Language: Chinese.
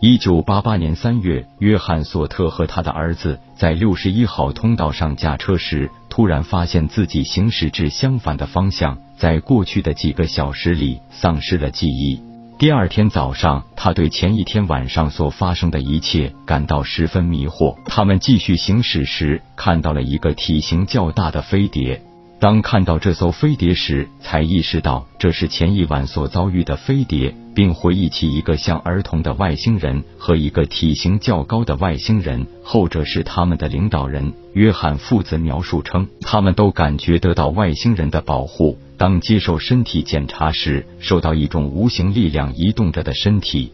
一九八八年三月，约翰·索特和他的儿子在六十一号通道上驾车时，突然发现自己行驶至相反的方向，在过去的几个小时里丧失了记忆。第二天早上，他对前一天晚上所发生的一切感到十分迷惑。他们继续行驶时，看到了一个体型较大的飞碟。当看到这艘飞碟时，才意识到这是前一晚所遭遇的飞碟，并回忆起一个像儿童的外星人和一个体型较高的外星人，后者是他们的领导人。约翰父子描述称，他们都感觉得到外星人的保护。当接受身体检查时，受到一种无形力量移动着的身体。